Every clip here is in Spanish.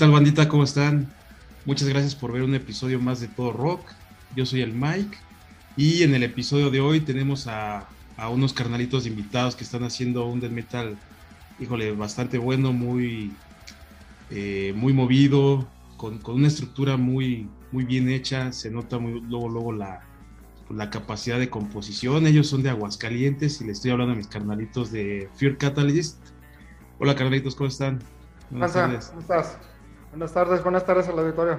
¿Qué tal, bandita? ¿Cómo están? Muchas gracias por ver un episodio más de Todo Rock. Yo soy el Mike y en el episodio de hoy tenemos a, unos carnalitos invitados que están haciendo un death metal, híjole, bastante bueno, muy, eh, muy movido, con, una estructura muy, muy bien hecha. Se nota muy, luego, luego la, la capacidad de composición. Ellos son de Aguascalientes y le estoy hablando a mis carnalitos de Fear Catalyst. Hola, carnalitos, ¿cómo están? ¿Cómo estás? Buenas tardes, buenas tardes al auditorio.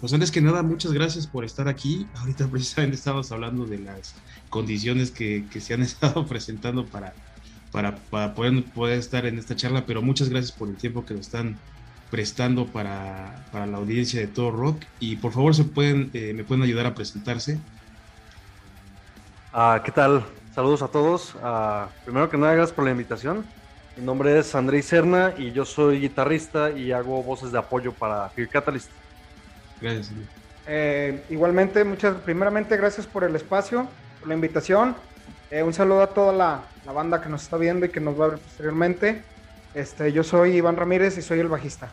Pues antes que nada, muchas gracias por estar aquí. Ahorita precisamente estamos hablando de las condiciones que, se han estado presentando para, para, poder, poder, estar en esta charla, pero muchas gracias por el tiempo que nos están prestando para, la audiencia de todo rock. Y por favor, se pueden, eh, me pueden ayudar a presentarse. Ah, ¿Qué tal? Saludos a todos. Ah, primero que nada, gracias por la invitación. Mi nombre es Andrés Serna y yo soy guitarrista y hago voces de apoyo para Fear Catalyst. Gracias. Eh, igualmente, muchas, primeramente, gracias por el espacio, por la invitación. Eh, un saludo a toda la, banda que nos está viendo y que nos va a ver posteriormente. Este, yo soy Iván Ramírez y soy el bajista.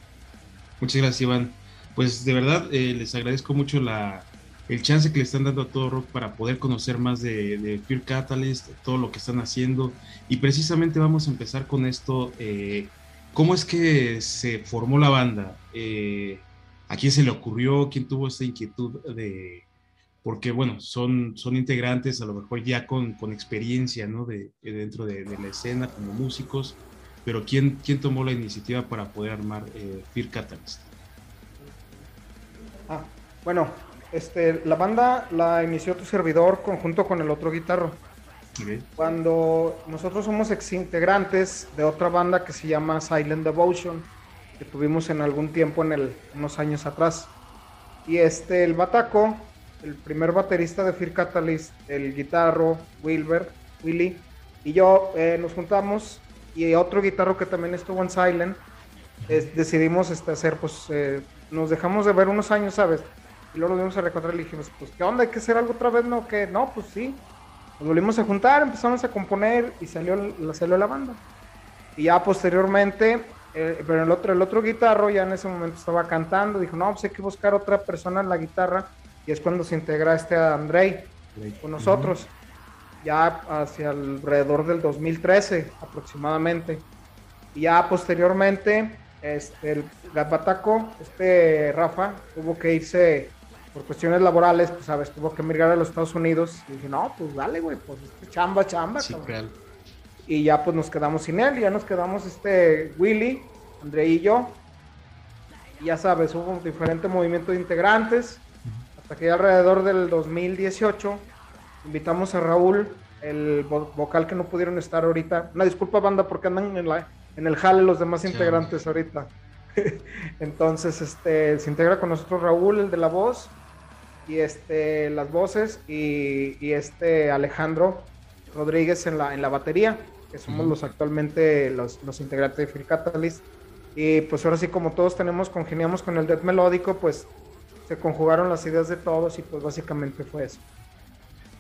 Muchas gracias, Iván. Pues de verdad eh, les agradezco mucho la, el chance que le están dando a todo rock para poder conocer más de, Fear Catalyst, todo lo que están haciendo. Y precisamente vamos a empezar con esto. Eh, ¿Cómo es que se formó la banda? Eh, ¿A quién se le ocurrió? ¿Quién tuvo esta inquietud de...? Porque, bueno, son, son integrantes a lo mejor ya con, experiencia, ¿no? De, dentro de, la escena como músicos. Pero ¿quién, quién tomó la iniciativa para poder armar eh, Fear Catalyst? Ah, bueno, este, la banda la inició tu servidor conjunto con el otro guitarro. Cuando nosotros somos ex integrantes de otra banda que se llama Silent Devotion, que tuvimos en algún tiempo en el, unos años atrás. Y este, el Bataco, el primer baterista de Fear Catalyst, el guitarro, Wilber, Willy, y yo eh, nos juntamos y otro guitarro que también estuvo en Silent, decidimos este, hacer, pues, eh, nos dejamos de ver unos años, ¿sabes? Y luego nos volvimos a reencontrar y dijimos, pues, ¿qué onda? ¿Hay que hacer algo otra vez? No, que no, pues sí. Nos volvimos a juntar, empezamos a componer y salió, salió la banda. Y ya posteriormente, eh, pero el otro, el otro guitarro ya en ese momento estaba cantando, dijo, no, pues hay que buscar otra persona en la guitarra. Y es cuando se integra este Andrei con nosotros, ya hacia alrededor del 2013 aproximadamente. Y ya posteriormente, este, el Bataco, este Rafa, tuvo que irse por cuestiones laborales, pues sabes, tuvo que emigrar a los Estados Unidos. Y dije, no, pues dale, güey, pues chamba, chamba. Sí, y ya pues nos quedamos sin él, ya nos quedamos este Willy, André y yo. Y ya sabes, hubo un diferente movimiento de integrantes. Hasta que ya alrededor del 2018 invitamos a Raúl, el vocal que no pudieron estar ahorita. Una disculpa, banda, porque andan en, la, en el jale los demás integrantes ahorita. Entonces, este, se integra con nosotros Raúl, el de la voz, y este, las voces, y, este Alejandro Rodríguez en la, en la batería, que somos los actualmente los, integrantes de Free Catalyst. Y pues ahora sí, como todos tenemos, congeniamos con el death melódico, pues se conjugaron las ideas de todos y pues básicamente fue eso.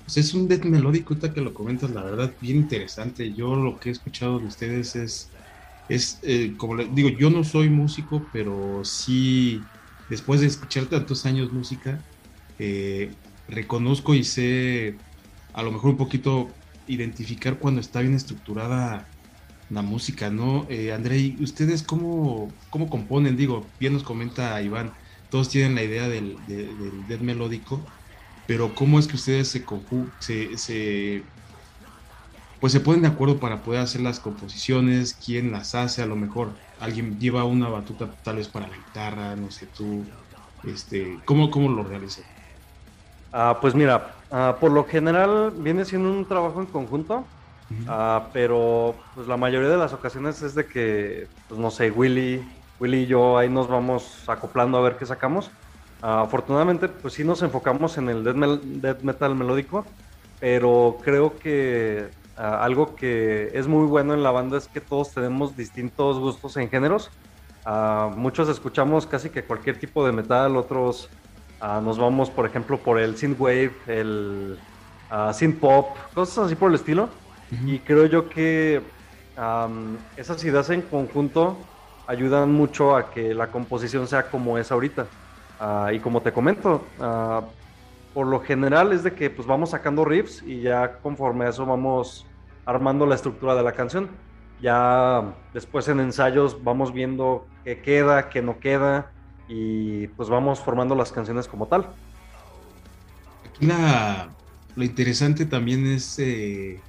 Pues es un death melódico, ahorita que lo comentas, la verdad, bien interesante. Yo lo que he escuchado de ustedes es, es eh, como les digo, yo no soy músico, pero sí, después de escuchar tantos años música, reconozco y sé a lo mejor un poquito identificar cuando está bien estructurada la música, ¿no? Eh, Andrei, ¿ustedes cómo, cómo componen? Digo, bien nos comenta Iván, todos tienen la idea del, del, melódico, pero ¿cómo es que ustedes se, se, se, pues se ponen de acuerdo para poder hacer las composiciones, quién las hace, a lo mejor alguien lleva una batuta tal vez para la guitarra, no sé tú, este, ¿cómo, cómo lo realizan? Ah, pues mira, ah, por lo general viene siendo un trabajo en conjunto, ah, pero pues la mayoría de las ocasiones es de que, pues no sé, Willy, Willy y yo ahí nos vamos acoplando a ver qué sacamos. afortunadamente, pues sí nos enfocamos en el death, metal melódico, pero creo que algo que es muy bueno en la banda es que todos tenemos distintos gustos en géneros. muchos escuchamos casi que cualquier tipo de metal, otros Ah, nos vamos, por ejemplo, por el synthwave, el uh, synth pop, cosas así por el estilo. Y creo yo que esas ideas en conjunto ayudan mucho a que la composición sea como es ahorita. Ah, y como te comento, ah, por lo general es de que pues vamos sacando riffs y ya conforme a eso vamos armando la estructura de la canción. Ya después en ensayos vamos viendo qué queda, qué no queda y pues vamos formando las canciones como tal. Aquí lo interesante también es eh,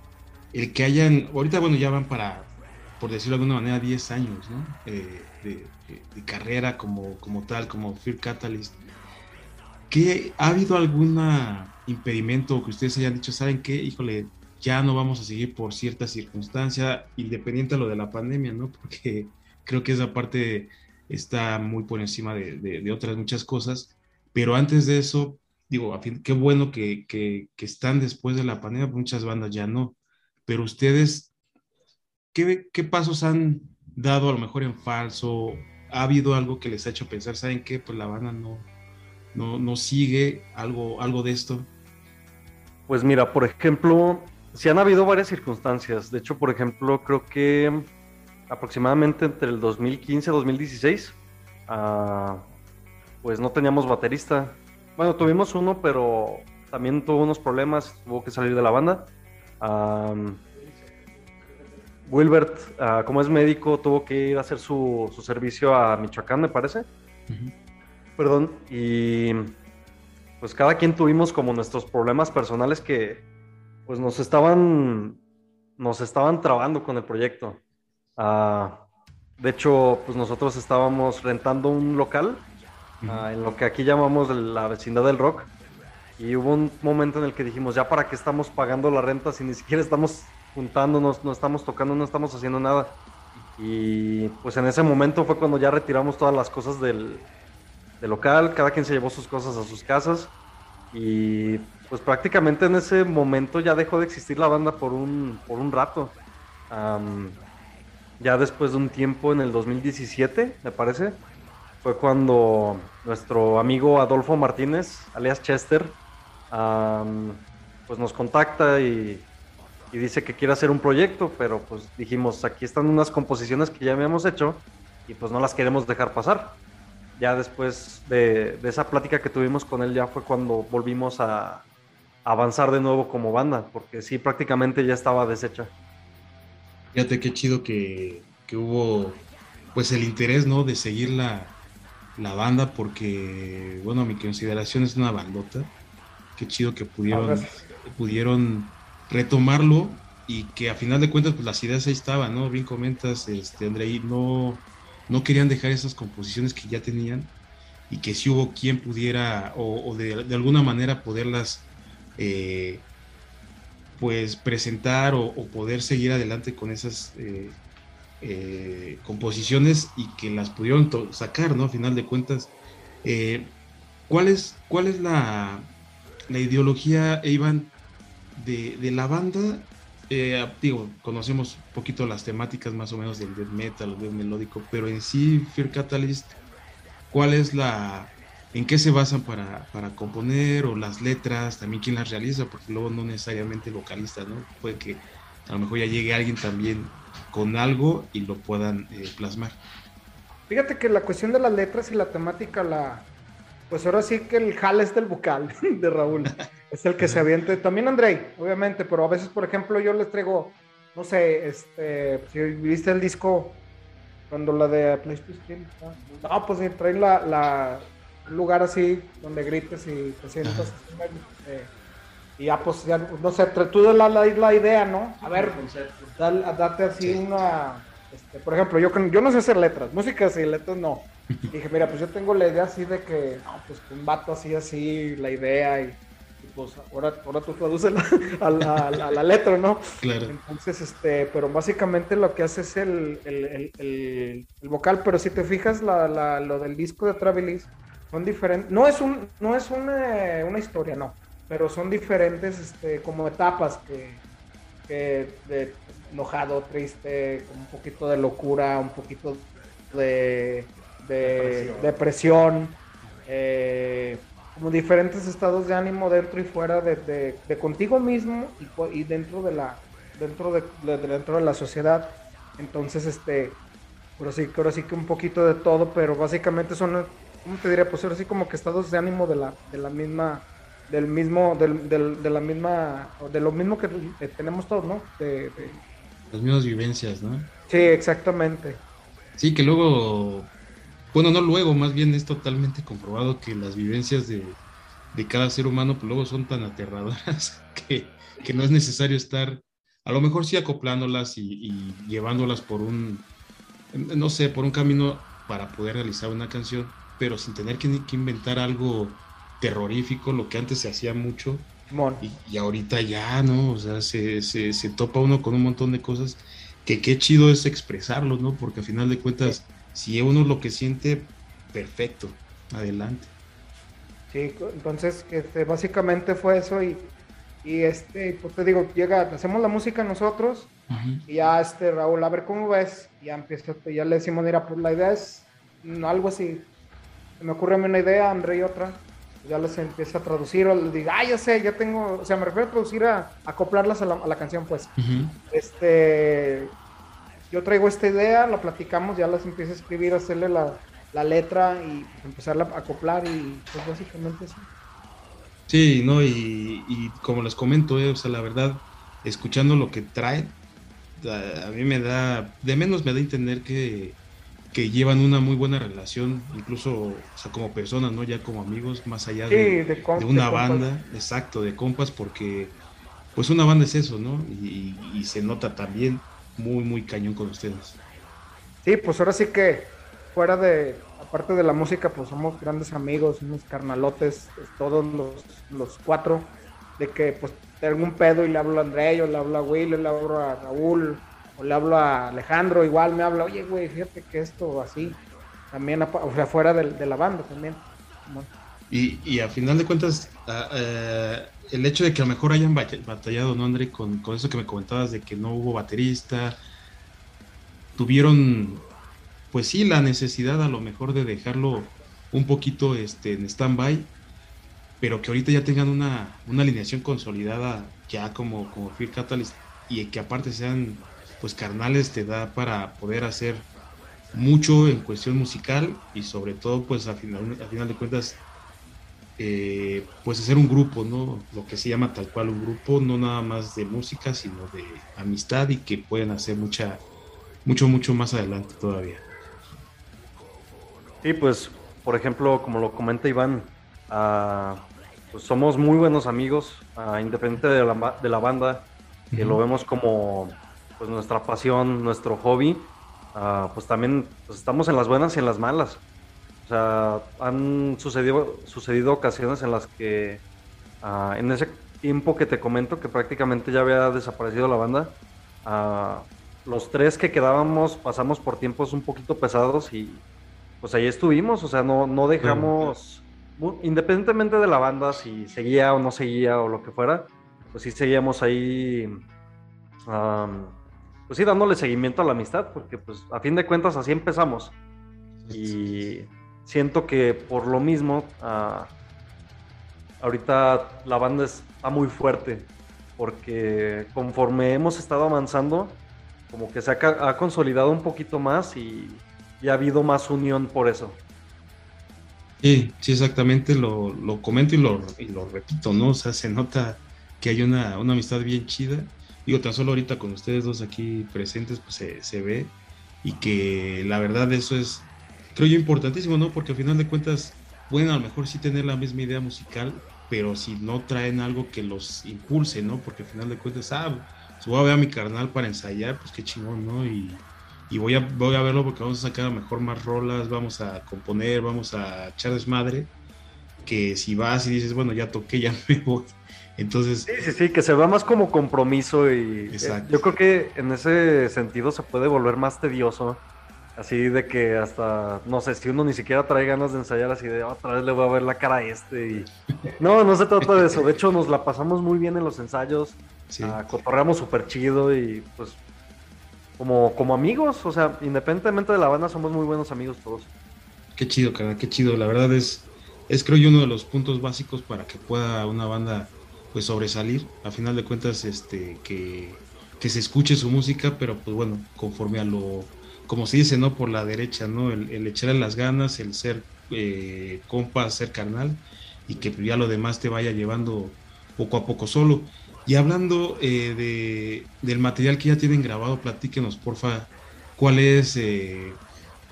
el que hayan, ahorita bueno ya van para, por decirlo de alguna manera, 10 años. Eh, de, carrera como, como tal, como Fear Catalyst. ¿Qué, ¿Ha habido algún impedimento que ustedes hayan dicho, saben qué, híjole, ya no vamos a seguir por cierta circunstancia, independiente de lo de la pandemia, ¿no? Porque creo que esa parte está muy por encima de, otras muchas cosas. Pero antes de eso, digo, a fin, qué bueno que, que, están después de la pandemia, muchas bandas ya no. Pero ustedes, ¿qué, ¿qué, pasos han dado a lo mejor en falso? ¿Ha habido algo que les ha hecho pensar, ¿saben qué? Pues la banda no, no, no sigue algo, algo de esto. Pues mira, por ejemplo, Sí han habido varias circunstancias. De hecho, por ejemplo, creo que aproximadamente entre el 2015 y 2016, pues no teníamos baterista. Bueno, tuvimos uno, pero también tuvo unos problemas, tuvo que salir de la banda. Wilbert, ah, como es médico, tuvo que ir a hacer su, servicio a Michoacán, me parece. Perdón. Y pues cada quien tuvimos como nuestros problemas personales que pues nos estaban, nos estaban trabando con el proyecto. Ah, de hecho, pues nosotros estábamos rentando un local ah, en lo que aquí llamamos la vecindad del rock. Y hubo un momento en el que dijimos, ya para qué estamos pagando la renta si ni siquiera estamos juntándonos, no estamos tocando, no estamos haciendo nada. Y pues en ese momento fue cuando ya retiramos todas las cosas del, del local, cada quien se llevó sus cosas a sus casas. Y pues prácticamente en ese momento ya dejó de existir la banda por un, por un rato. Ya después de un tiempo, en el 2017, me parece, fue cuando nuestro amigo Adolfo Martínez, alias Chester, pues nos contacta y, dice que quiere hacer un proyecto, pero pues dijimos, aquí están unas composiciones que ya habíamos hecho y pues no las queremos dejar pasar. Ya después de, de esa plática que tuvimos con él, ya fue cuando volvimos a, avanzar de nuevo como banda, porque sí, prácticamente ya estaba deshecha. Fíjate qué chido que, hubo pues el interés, ¿no? De seguir la, la, porque, bueno, a mi consideración es una bandota. Qué chido que pudieron, pudieron retomarlo y que a final de cuentas pues las ideas ahí estaban, ¿no? Bien comentas, este, Andrei, no, no querían dejar esas composiciones que ya tenían y que si hubo quien pudiera o, de, de, alguna manera poderlas eh, pues presentar o, poder seguir adelante con esas eh, eh, composiciones y que las pudieron sacar, ¿no? A final de cuentas, ¿cuál es, cuál es la, la ideología, Iván, de, de la banda? digo, conocemos un poquito las temáticas más o menos del death metal, del melódico, pero en sí, Fear Catalyst, ¿cuál es la, en qué se basan para, componer o las letras, también quién las realiza, porque luego no necesariamente vocalistas, ¿no? Puede que a lo mejor ya llegue alguien también con algo y lo puedan eh, plasmar. Fíjate que la cuestión de las letras y la temática, la pues ahora sí que el jale es del vocal de Raúl, es el que se aviente. También Andrei, obviamente, pero a veces, por ejemplo, yo les traigo, no sé, este, si viste el disco cuando la de PlayStation, no, pues traen la lugar así donde grites y te sientas. Eh, y ya, pues, ya, no sé, tú das la, la, idea, ¿no? A ver, date así una. Este, por ejemplo, yo, yo no sé hacer letras, músicas y letras no. dije, mira, pues yo tengo la idea así de que, no, pues un vato así, así, la idea y, pues ahora, ahora tú traduces a, la, la, letra, ¿no? Claro. Entonces, este, pero básicamente lo que hace es el, el, el, el vocal, pero si te fijas, la, lo del disco de Travelis son diferentes, no es, un, no es una, una historia, no, pero son diferentes este, como etapas que, que de enojado, triste, un poquito de locura, un poquito de, de depresión, eh, como diferentes estados de ánimo dentro y fuera de, de, contigo mismo y, y, dentro de la dentro de, dentro de la sociedad. Entonces, este Ahora sí, ahora sí que un poquito de todo, pero básicamente son, ¿cómo te diría? Pues ahora sí como que estados de ánimo de la, de la misma, del mismo, del, del, de la misma, de lo mismo que tenemos todos, ¿no? De, Las mismas vivencias, ¿no? Sí, exactamente. Sí, que luego, bueno, no luego, más bien es totalmente comprobado que las vivencias de, de cada ser humano, pues luego son tan aterradoras que, que no es necesario estar, a lo mejor sí acoplándolas y, y llevándolas por un no sé, por un camino para poder realizar una canción, pero sin tener que, inventar algo terrorífico, lo que antes se hacía mucho. Y, ahorita ya, ¿no? O sea, se, se, topa uno con un montón de cosas que qué chido es expresarlo, ¿no? Porque al final de cuentas, si uno lo que siente, perfecto, adelante. Sí, entonces, este, básicamente fue eso y, y este, pues te digo, llega, hacemos la música nosotros y ya, este, Raúl, a ver cómo ves. Y ya empieza, ya le decimos, mira, pues la idea es algo así. Me ocurre a mí una idea, André y otra. Ya les empieza a traducir, o le digo, ah, ya sé, ya tengo, o sea, me refiero a traducir, a, acoplarlas a la, canción, pues. Este, yo traigo esta idea, la platicamos, ya las empiezo a escribir, a hacerle la, la letra y pues, empezarla a acoplar y pues básicamente eso. Sí, no, y, y como les comento, eh, o sea, la verdad, escuchando lo que trae a, mí me da, de menos me da entender que, que llevan una muy buena relación, incluso o sea, como personas, ¿no? Ya como amigos, más allá de, una banda, exacto, de compas, porque pues una banda es eso, ¿no? Y, se nota también muy, muy cañón con ustedes. Sí, pues ahora sí que fuera de, aparte de la música, pues somos grandes amigos, unos carnalotes, pues, todos los, los cuatro, de que pues tengo un pedo y le hablo a André, le hablo a Will, le hablo a Raúl, o le hablo a Alejandro, igual me habla, oye, güey, fíjate que esto así, también, o sea, fuera de, la banda también. Y, y, a final de cuentas, eh, el hecho de que a lo mejor hayan batallado, ¿no, André? Con, con eso que me comentabas de que no hubo baterista, tuvieron, pues sí, la necesidad a lo mejor de dejarlo un poquito este, en stand-by pero que ahorita ya tengan una, alineación consolidada ya como, como Fear Catalyst y que aparte sean pues carnales te da para poder hacer mucho en cuestión musical y sobre todo pues a final, a final de cuentas eh, pues hacer un grupo, ¿no? Lo que se llama tal cual un grupo, no nada más de música, sino de amistad y que pueden hacer mucha, mucho, mucho más adelante todavía. Sí, pues, por ejemplo, como lo comenta Iván, a pues somos muy buenos amigos, uh, independiente de la, de la banda, que lo vemos como pues nuestra pasión, nuestro hobby, ah, pues también pues, estamos en las buenas y en las malas. O sea, han sucedido, sucedido ocasiones en las que ah, en ese tiempo que te comento, que prácticamente ya había desaparecido la banda, los tres que quedábamos pasamos por tiempos un poquito pesados y pues ahí estuvimos, o sea, no, no dejamos independientemente de la banda, si seguía o no seguía o lo que fuera, pues sí seguíamos ahí, pues sí dándole seguimiento a la amistad, porque pues a fin de cuentas así empezamos. Y siento que por lo mismo, ah, ahorita la banda está muy fuerte, porque conforme hemos estado avanzando, como que se ha, consolidado un poquito más y, y ha habido más unión por eso. Sí, sí, exactamente, lo, lo comento y lo, lo, repito, ¿no? O sea, se nota que hay una, una, amistad bien chida. Digo, tan solo ahorita con ustedes dos aquí presentes, pues se, se, ve. Y que la verdad eso es, creo yo, importantísimo, ¿no? Porque al final de cuentas pueden a lo mejor sí tener la misma idea musical, pero si no traen algo que los impulse, ¿no? Porque al final de cuentas, ah, si voy a ver a mi carnal para ensayar, pues qué chingón, ¿no? Y, y voy a, voy a verlo porque vamos a sacar a mejor más rolas, vamos a componer, vamos a echar desmadre, que si vas y dices, bueno, ya toqué, ya me voy. Entonces... Sí, sí, sí, que se va más como compromiso y eh, yo creo que en ese sentido se puede volver más tedioso. Así de que hasta, no sé, si uno ni siquiera trae ganas de ensayar así de otra vez le voy a ver la cara a este. Y... No, no se trata de eso. De hecho, nos la pasamos muy bien en los ensayos. Sí. Uh, cotorreamos súper chido y pues como, como amigos, o sea, independientemente de la banda, somos muy buenos amigos todos. Qué chido, cara, qué chido. La verdad es, es creo yo uno de los puntos básicos para que pueda una banda pues sobresalir. A final de cuentas, este, que, que se escuche su música, pero pues bueno, conforme a lo, como se dice, ¿no? Por la derecha, ¿no? El, echarle las ganas, el ser eh, compa, ser carnal y que ya lo demás te vaya llevando poco a poco solo. Y hablando eh, de, del material que ya tienen grabado, platíquenos, porfa, cuál es, eh,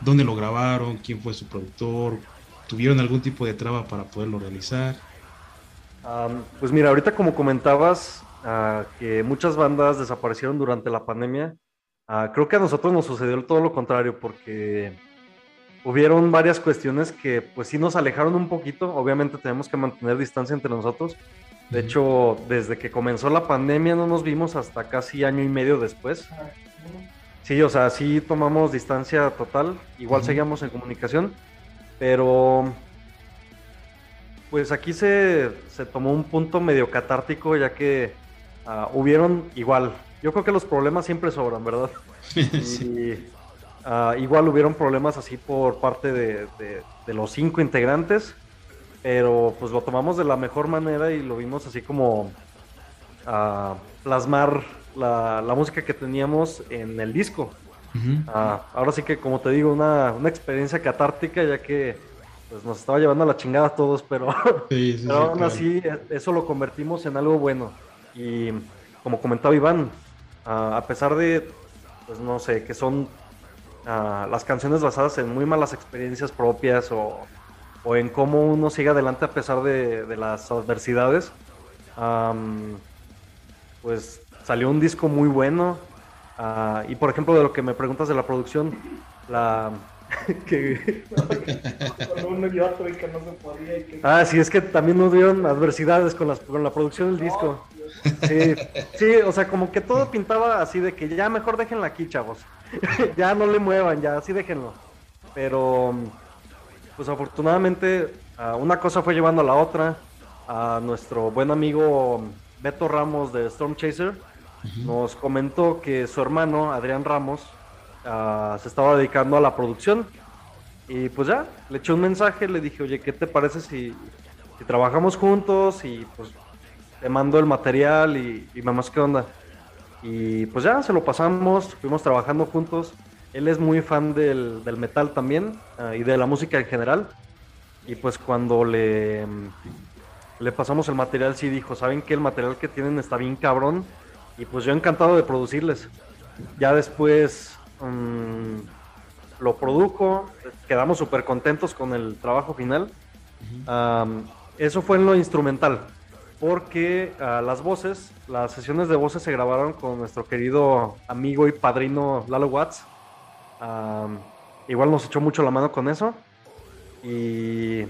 dónde lo grabaron, quién fue su productor, tuvieron algún tipo de traba para poderlo realizar. Pues mira, ahorita como comentabas, ah, que muchas bandas desaparecieron durante la pandemia, ah, creo que a nosotros nos sucedió todo lo contrario, porque hubieron varias cuestiones que pues sí nos alejaron un poquito, obviamente tenemos que mantener distancia entre nosotros, de hecho, desde que comenzó la pandemia no nos vimos hasta casi año y medio después. Sí, o sea, sí tomamos distancia total, igual seguíamos en comunicación, pero pues aquí se, tomó un punto medio catártico ya que uh, hubieron igual, yo creo que los problemas siempre sobran, ¿verdad? Y uh, igual hubieron problemas así por parte de los cinco integrantes pero pues lo tomamos de la mejor manera y lo vimos así como a plasmar la, música que teníamos en el disco. Ah, ahora sí que, como te digo, una, experiencia catártica, ya que pues, nos estaba llevando a la chingada a todos, pero, aún así eso lo convertimos en algo bueno. Y como comentaba Iván, a pesar de, pues no sé, que son las canciones basadas en muy malas experiencias propias o o en cómo uno sigue adelante a pesar de, las adversidades. pues salió un disco muy bueno. Ah, y por ejemplo, de lo que me preguntas de la producción, la. Que... Ah, sí, es que también nos dieron adversidades con, las, con la producción del disco. Sí, sí, o sea, como que todo pintaba así de que ya mejor déjenla aquí, chavos. ya no le muevan, ya así déjenlo. Pero pues afortunadamente una cosa fue llevando a la otra. A nuestro buen amigo Beto Ramos de Storm Chaser nos comentó que su hermano Adrián Ramos se estaba dedicando a la producción. Y pues ya, le eché un mensaje, le dije, oye, ¿qué te parece si, trabajamos juntos? Y pues te mando el material y, y mamás, ¿qué onda? Y pues ya, se lo pasamos, fuimos trabajando juntos. Él es muy fan del, metal también ah, y de la música en general. Y pues cuando le, le pasamos el material, sí dijo, ¿saben que el material que tienen está bien cabrón? Y pues yo encantado de producirles. Ya después mm, lo produjo, quedamos súper contentos con el trabajo final. eso fue en lo instrumental, porque ah, las voces, las sesiones de voces se grabaron con nuestro querido amigo y padrino Lalo Watts igual nos echó mucho la mano con eso. Y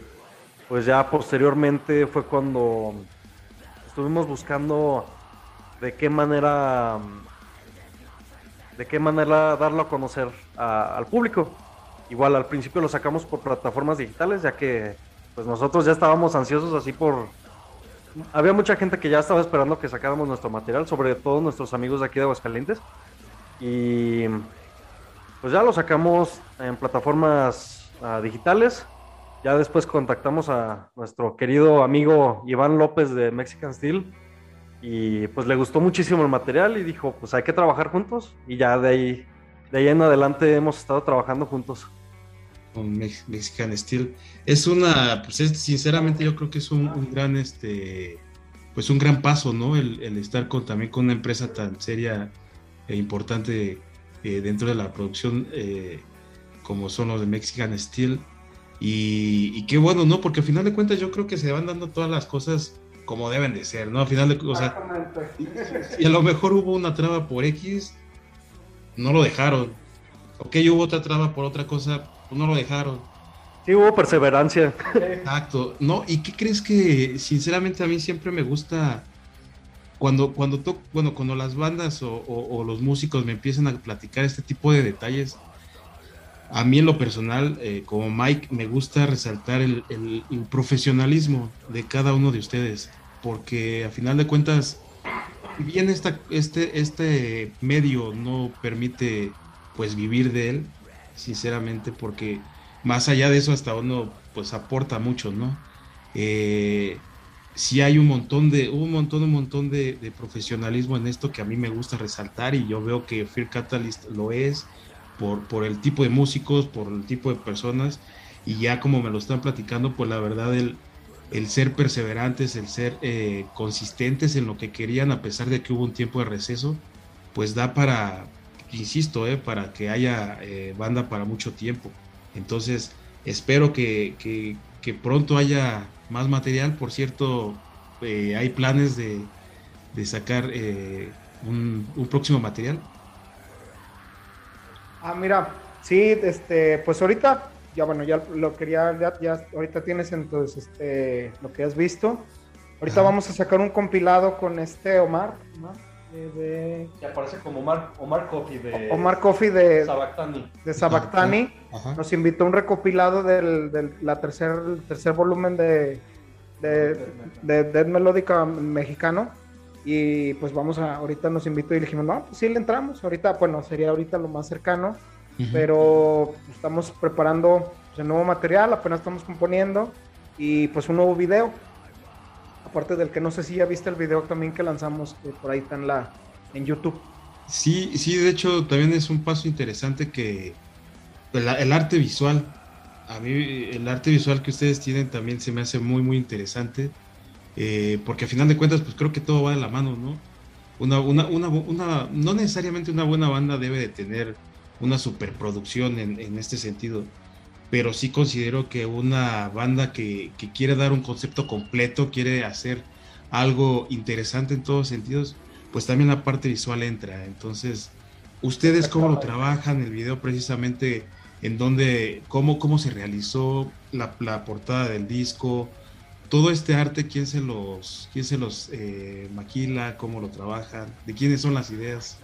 pues ya posteriormente fue cuando estuvimos buscando de qué manera de qué manera darlo a conocer al público. Igual al principio lo sacamos por plataformas digitales, ya que pues nosotros ya estábamos ansiosos así por había mucha gente que ya estaba esperando que sacáramos nuestro material, sobre todo nuestros amigos de aquí de Aguascalientes. Y pues ya lo sacamos en plataformas ah, digitales. Ya después contactamos a nuestro querido amigo Iván López de Mexican Steel y pues le gustó muchísimo el material y dijo, pues hay que trabajar juntos y ya de ahí, de ahí en adelante hemos estado trabajando juntos. Con Mexican Steel. Es una, pues sinceramente yo creo que es un, gran, este, pues un gran paso, ¿no? El, estar con, también con una empresa tan seria e importante eh, dentro de la producción eh, como son los de Mexican Steel. Y, qué bueno, ¿no? Porque al final de cuentas yo creo que se van dando todas las cosas como deben de ser, ¿no? Al final de cosas... Y a lo mejor hubo una traba por X, no lo dejaron. Ok, hubo otra traba por otra cosa, pues no lo dejaron. Sí, hubo perseverancia. Exacto. No, ¿y qué crees que sinceramente a mí siempre me gusta cuando, cuando, bueno, cuando las bandas o, los músicos me empiezan a platicar este tipo de detalles, a mí en lo personal, eh, como Mike, me gusta resaltar el, profesionalismo de cada uno de ustedes, porque a final de cuentas, bien este, este medio no permite pues vivir de él, sinceramente, porque más allá de eso hasta uno pues aporta mucho, ¿no? Eh, sí hay un montón de, un montón, un montón de, profesionalismo en esto que a mí me gusta resaltar y yo veo que Fear Catalyst lo es por, el tipo de músicos, por el tipo de personas, y ya como me lo están platicando, pues la verdad el, el ser perseverantes, el ser eh, consistentes en lo que querían, a pesar de que hubo un tiempo de receso, pues da para, insisto, eh, para que haya eh, banda para mucho tiempo. Entonces, espero que, que, pronto haya más material. Por cierto, hay planes de, de sacar un, próximo material. Ah, mira, sí, este, pues ahorita ya bueno, ya lo quería, ya, ya ahorita tienes entonces este, lo que has visto. Ahorita vamos a sacar un compilado con este Omar, De, que aparece como Omar, Omar Coffee de Omar Coffee de Sabactani. De Sabactani. Nos invitó un recopilado del, del la tercer, tercer volumen de, de, de Dead Melódica mexicano. Y pues vamos a, ahorita nos invitó y le dijimos, no, pues sí le entramos. Ahorita, bueno, sería ahorita lo más cercano pero estamos preparando pues, el nuevo material, apenas estamos componiendo y pues un nuevo video. Aparte del que no sé si ya viste el video también que lanzamos, que por ahí está en, la, en YouTube. Sí, sí, de hecho también es un paso interesante que el, arte visual, a mí el arte visual que ustedes tienen también se me hace muy, muy interesante, eh, porque a final de cuentas pues creo que todo va de la mano, ¿no? Una, una, una, una, no necesariamente una buena banda debe de tener una superproducción en, en este sentido, pero sí considero que una banda que, que, quiere dar un concepto completo, quiere hacer algo interesante en todos sentidos, pues también la parte visual entra. Entonces, ¿ustedes cómo lo trabajan? El video precisamente en donde, cómo, cómo se realizó la, la portada del disco, todo este arte, ¿quién se los, quién se los eh, maquila? ¿Cómo lo trabajan? ¿De quiénes son las ideas?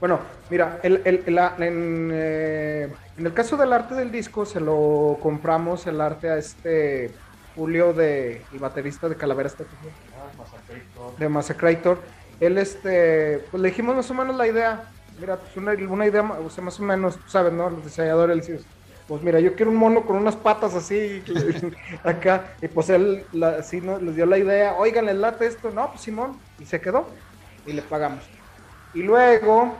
Bueno, mira, el, el, eh, en, el caso del arte del disco se lo compramos el arte a este Julio de el baterista de Calaveras ah, de Massacrator. Él este, pues le dijimos más o menos la idea. Mira, pues una, una idea, o sea, más o menos, sabes, ¿no? Los diseñadores, pues mira, yo quiero un mono con unas patas así acá. Y pues él así ¿no? les dio la idea, oigan, el late esto, no, pues Simón, y se quedó. Y le pagamos. Y luego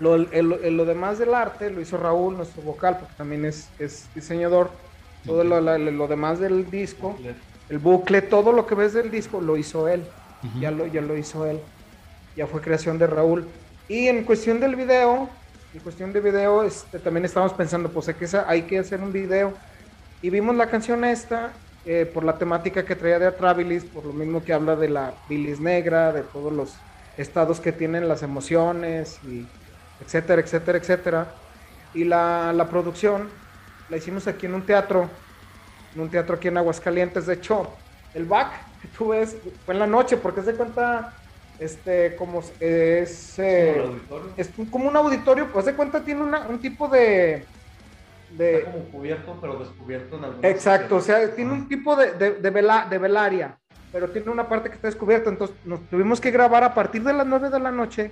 lo, lo demás del arte lo hizo Raúl, nuestro vocal, porque también es, es diseñador. Todo lo, demás del disco, el bucle, todo lo que ves del disco lo hizo él. ya, lo, ya lo hizo él. Ya fue creación de Raúl. Y en cuestión del video, en cuestión de video, este, también estábamos pensando, pues hay que, hay que hacer un video. Y vimos la canción esta, eh, por la temática que traía de Atrabilis, por lo mismo que habla de la bilis negra, de todos los estados que tienen las emociones y etcétera, etcétera, etcétera. Y la, la, producción la hicimos aquí en un teatro, en un teatro aquí en Aguascalientes. De hecho, el back que tú ves fue en la noche, porque se cuenta, este, como es, eh, es como un auditorio, pues se cuenta tiene una, un tipo de... de Está como cubierto, pero descubierto en algún Exacto, o sea, tiene un tipo de, de, de, vela, de velaria, pero tiene una parte que está descubierta, entonces nos tuvimos que grabar a partir de las 9 de la noche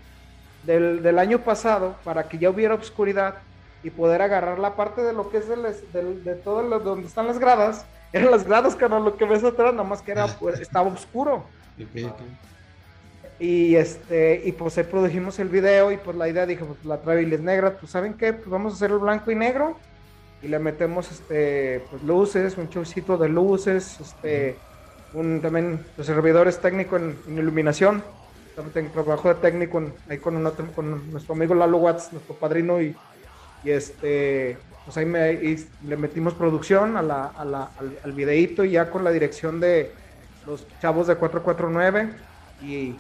del, del, año pasado para que ya hubiera oscuridad y poder agarrar la parte de lo que es del, de todo lo, donde están las gradas. Eran las gradas, que lo que ves atrás, nada más que era, pues, estaba oscuro. Y este, y pues ahí produjimos el video y pues la idea dije, pues la es negra, pues ¿saben qué? Pues vamos a hacer el blanco y negro. Y le metemos este pues luces, un showcito de luces, este un también los servidores técnicos en, en iluminación. También trabajo de técnico ahí con, con nuestro amigo Lalo Watts, nuestro padrino, y, y este, pues ahí, me, le metimos producción a la, a la, al, videíto y ya con la dirección de los chavos de 449 y,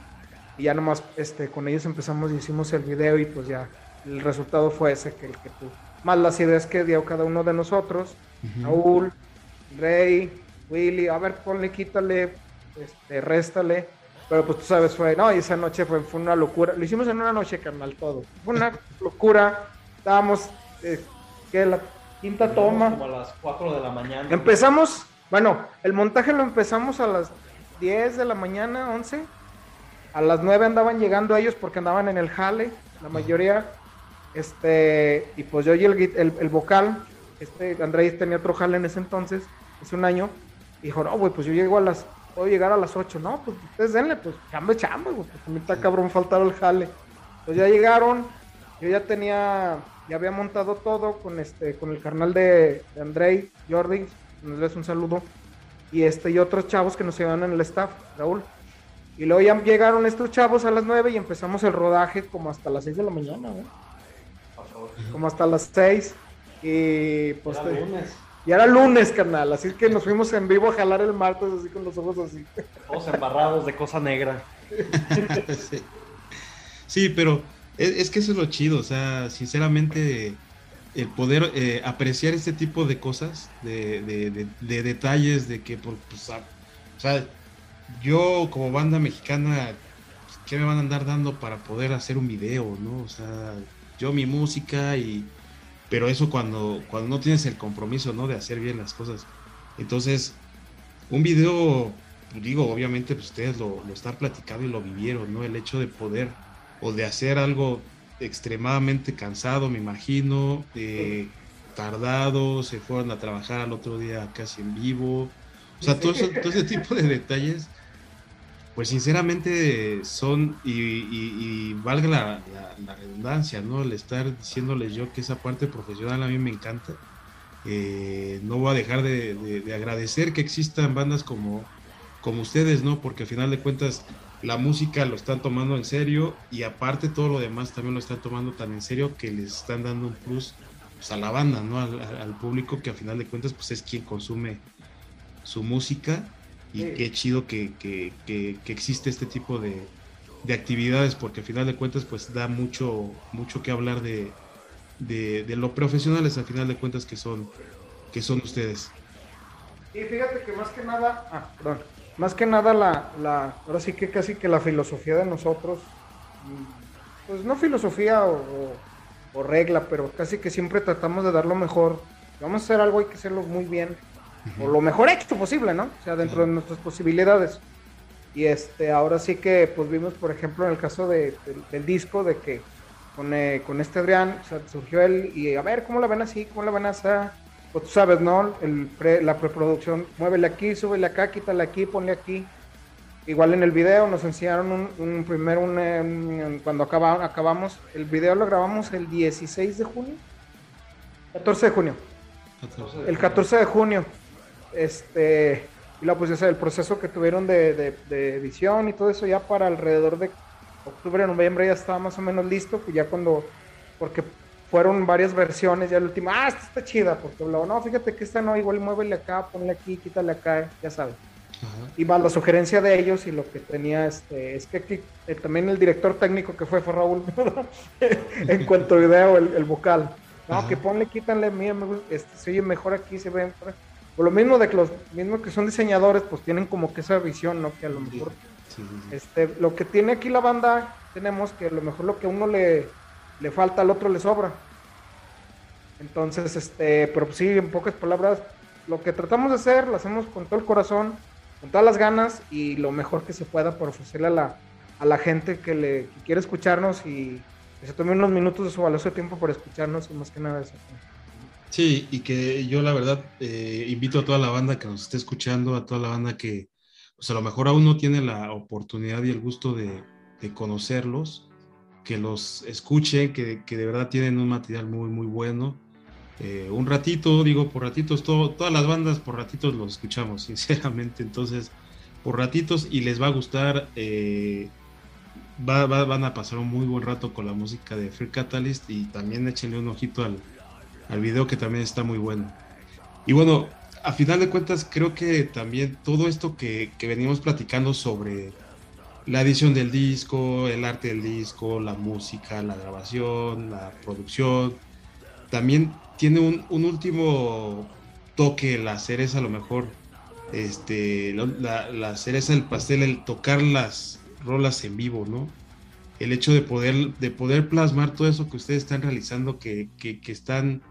y, ya nomás este, con ellos empezamos y hicimos el video y pues ya el resultado fue ese que, el que tú, más las ideas que dio cada uno de nosotros, Raúl, Rey, Willy, a ver, ponle, quítale, este, réstale pero pues tú sabes, fue, no, y esa noche fue, fue una locura. Lo hicimos en una noche, carnal, todo. Fue una locura. Estábamos, eh, que la quinta toma. Como a las 4 de la mañana. Empezamos, bueno, el montaje lo empezamos a las 10 de la mañana, 11. A las 9 andaban llegando ellos porque andaban en el jale, la mayoría. Este, y pues yo y el, el, el vocal, este, Andrés tenía otro jale en ese entonces, hace un año. Y dijo, no, güey, pues yo llego a las puedo llegar a las 8. No, pues ustedes denle, pues chamba, chamba, pues a mí está cabrón faltar el jale. Pues ya llegaron, yo ya tenía, ya había montado todo con este, con el carnal de, de Andrei Jordi, les un saludo, y este, y otros chavos que nos llevan en el staff, Raúl. Y luego ya llegaron estos chavos a las 9 y empezamos el rodaje como hasta las 6 de la mañana, Como hasta las 6. Y pues. Era lunes. Y era lunes, carnal. Así que nos fuimos en vivo a jalar el martes así con los ojos así. Todos embarrados de cosa negra. sí. pero es, que eso es lo chido. O sea, sinceramente, el poder eh, apreciar este tipo de cosas, de, de, detalles, de que, pues, o sea, yo como banda mexicana, ¿qué me van a andar dando para poder hacer un video, no? O sea, yo mi música y... Pero eso cuando, cuando no tienes el compromiso, ¿no? De hacer bien las cosas. Entonces, un video, digo, obviamente pues, ustedes lo, lo están platicando y lo vivieron, ¿no? El hecho de poder o de hacer algo extremadamente cansado, me imagino, tardado, se fueron a trabajar al otro día casi en vivo. O sea, todo, todo ese tipo de detalles pues sinceramente son, y, valga la, redundancia, ¿no? El estar diciéndoles yo que esa parte profesional a mí me encanta. Eh, no voy a dejar de, agradecer que existan bandas como, como ustedes, ¿no? Porque al final de cuentas la música lo están tomando en serio y aparte todo lo demás también lo están tomando tan en serio que les están dando un plus pues, a la banda, ¿no? Al, al, público que al final de cuentas pues es quien consume su música y qué chido que, que, que, existe este tipo de, de, actividades porque al final de cuentas pues da mucho, mucho que hablar de, de, de, lo profesionales al final de cuentas que son, que son ustedes. Y fíjate que más que nada, ah, perdón, más que nada la, la, ahora sí que casi que la filosofía de nosotros, mm, pues no filosofía o, o regla, pero casi que siempre tratamos de dar lo mejor. vamos a hacer algo hay que hacerlo muy bien o lo mejor hecho posible, ¿no? O sea, dentro de nuestras posibilidades. Y este, ahora sí que, pues vimos, por ejemplo, en el caso de, del disco, de que con, eh, con este Adrián o sea, surgió él, y a ver, ¿cómo la ven así? ¿Cómo la van a hacer? Pues tú sabes, ¿no? El la preproducción, muévele aquí, súbele acá, quítale aquí, ponle aquí. Igual en el video nos enseñaron un, un primero, un, cuando acabamos, el video lo grabamos el 16 de junio, 14 de junio. El 14 de junio. Este, y luego pues el proceso que tuvieron de, edición y todo eso ya para alrededor de octubre, noviembre ya estaba más o menos listo, pues ya cuando, porque fueron varias versiones, ya la última, ah, esta está chida, porque luego, no, fíjate que esta no, igual muévele acá, ponle aquí, quítale acá, ya sabes. Y más la sugerencia de ellos y lo que tenía este es que aquí eh, también el director técnico que fue fue Raúl en cuanto a video el, el vocal. No que ponle quítale mira me gusta, este, se oye mejor aquí se ve mejor por lo mismo de que los mismos que son diseñadores, pues tienen como que esa visión, ¿no? Que a lo mejor, este, lo que tiene aquí la banda, tenemos que a lo mejor lo que a uno le, le falta, al otro le sobra. Entonces, este, pero pues sí, en pocas palabras, lo que tratamos de hacer, lo hacemos con todo el corazón, con todas las ganas y lo mejor que se pueda por ofrecerle a la, a la gente que, le, que quiere escucharnos y que se tome unos minutos de su valioso tiempo por escucharnos y más que nada eso. Sí, y que yo la verdad eh, invito a toda la banda que nos esté escuchando, a toda la banda que pues a lo mejor aún no tiene la oportunidad y el gusto de, conocerlos, que los escuchen, que, de verdad tienen un material muy, muy bueno. Eh, un ratito, digo, por ratitos, todo, todas las bandas por ratitos los escuchamos, sinceramente. Entonces, por ratitos y les va a gustar. Eh, van a pasar un muy buen rato con la música de Free Catalyst y también échenle un ojito al, al video que también está muy bueno. Y bueno, a final de cuentas creo que también todo esto que, que venimos platicando sobre la edición del disco, el arte del disco, la música, la grabación, la producción, también tiene un, un último toque, la cereza a lo mejor, este, la, la cereza del pastel, el tocar las rolas en vivo, ¿no? El hecho de poder, de poder plasmar todo eso que ustedes están realizando, que, que, que están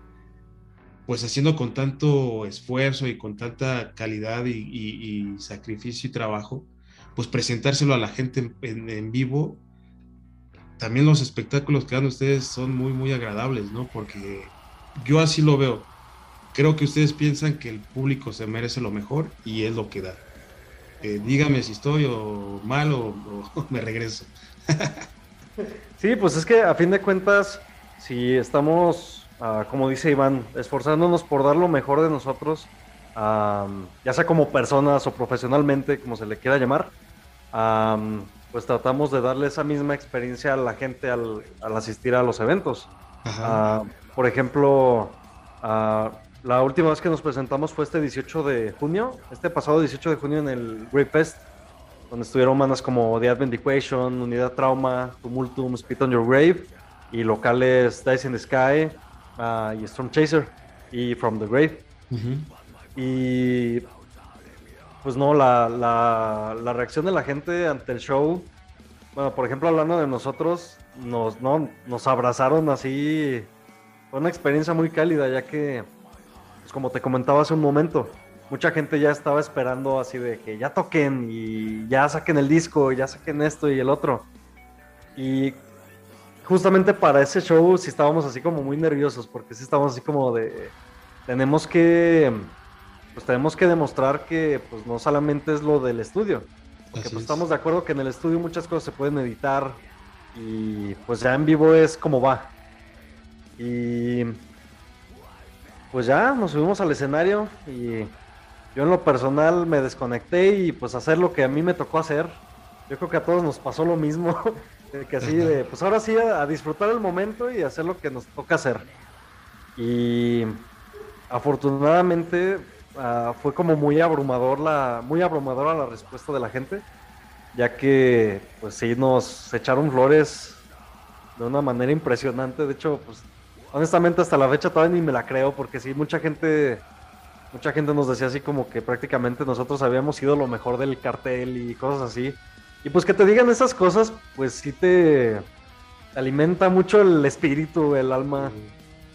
pues haciendo con tanto esfuerzo y con tanta calidad y, sacrificio y trabajo, pues presentárselo a la gente en, vivo. También los espectáculos que dan ustedes son muy, muy agradables, ¿no? Porque yo así lo veo. Creo que ustedes piensan que el público se merece lo mejor y es lo que da. Eh, dígame si estoy o mal o, me regreso. sí, pues es que a fin de cuentas sí, estamos, como dice Iván, esforzándonos por dar lo mejor de nosotros, ya sea como personas o profesionalmente, como se le quiera llamar. pues tratamos de darle esa misma experiencia a la gente al, asistir a los eventos. Ah, por ejemplo, ah, la última vez que nos presentamos fue este 18 de junio, este pasado 18 de junio en el Great Fest, donde estuvieron bandas como The Advent Equation, Unidad Trauma, Tumultum, Spit on Your Grave, y locales Dice in the Sky, uh, y Storm Chaser, y From the Grave. Y pues no, la, la, la, reacción de la gente ante el show, bueno, por ejemplo, hablando de nosotros, nos, no, nos abrazaron así, fue una experiencia muy cálida, ya que, pues como te comentaba hace un momento, mucha gente ya estaba esperando así de que ya toquen y ya saquen el disco, ya saquen esto y el otro. Y justamente para ese show sí estábamos así como muy nerviosos, porque sí estábamos así como de, tenemos que, pues tenemos que demostrar que pues no solamente es lo del estudio, porque pues estamos de acuerdo que en el estudio muchas cosas se pueden editar y pues ya en vivo es como va. Y pues ya nos subimos al escenario y yo en lo personal me desconecté y pues hacer lo que a mí me tocó hacer. Yo creo que a todos nos pasó lo mismo, que así de, pues ahora sí a, disfrutar el momento y hacer lo que nos toca hacer. Y afortunadamente ah, fue como muy abrumador la, muy abrumadora la respuesta de la gente, ya que pues sí nos echaron flores de una manera impresionante. De hecho, pues honestamente hasta la fecha todavía ni me la creo, porque sí mucha gente mucha gente nos decía así como que prácticamente nosotros habíamos sido lo mejor del cartel y cosas así. Y pues que te digan esas cosas, pues sí te alimenta mucho el espíritu, el alma.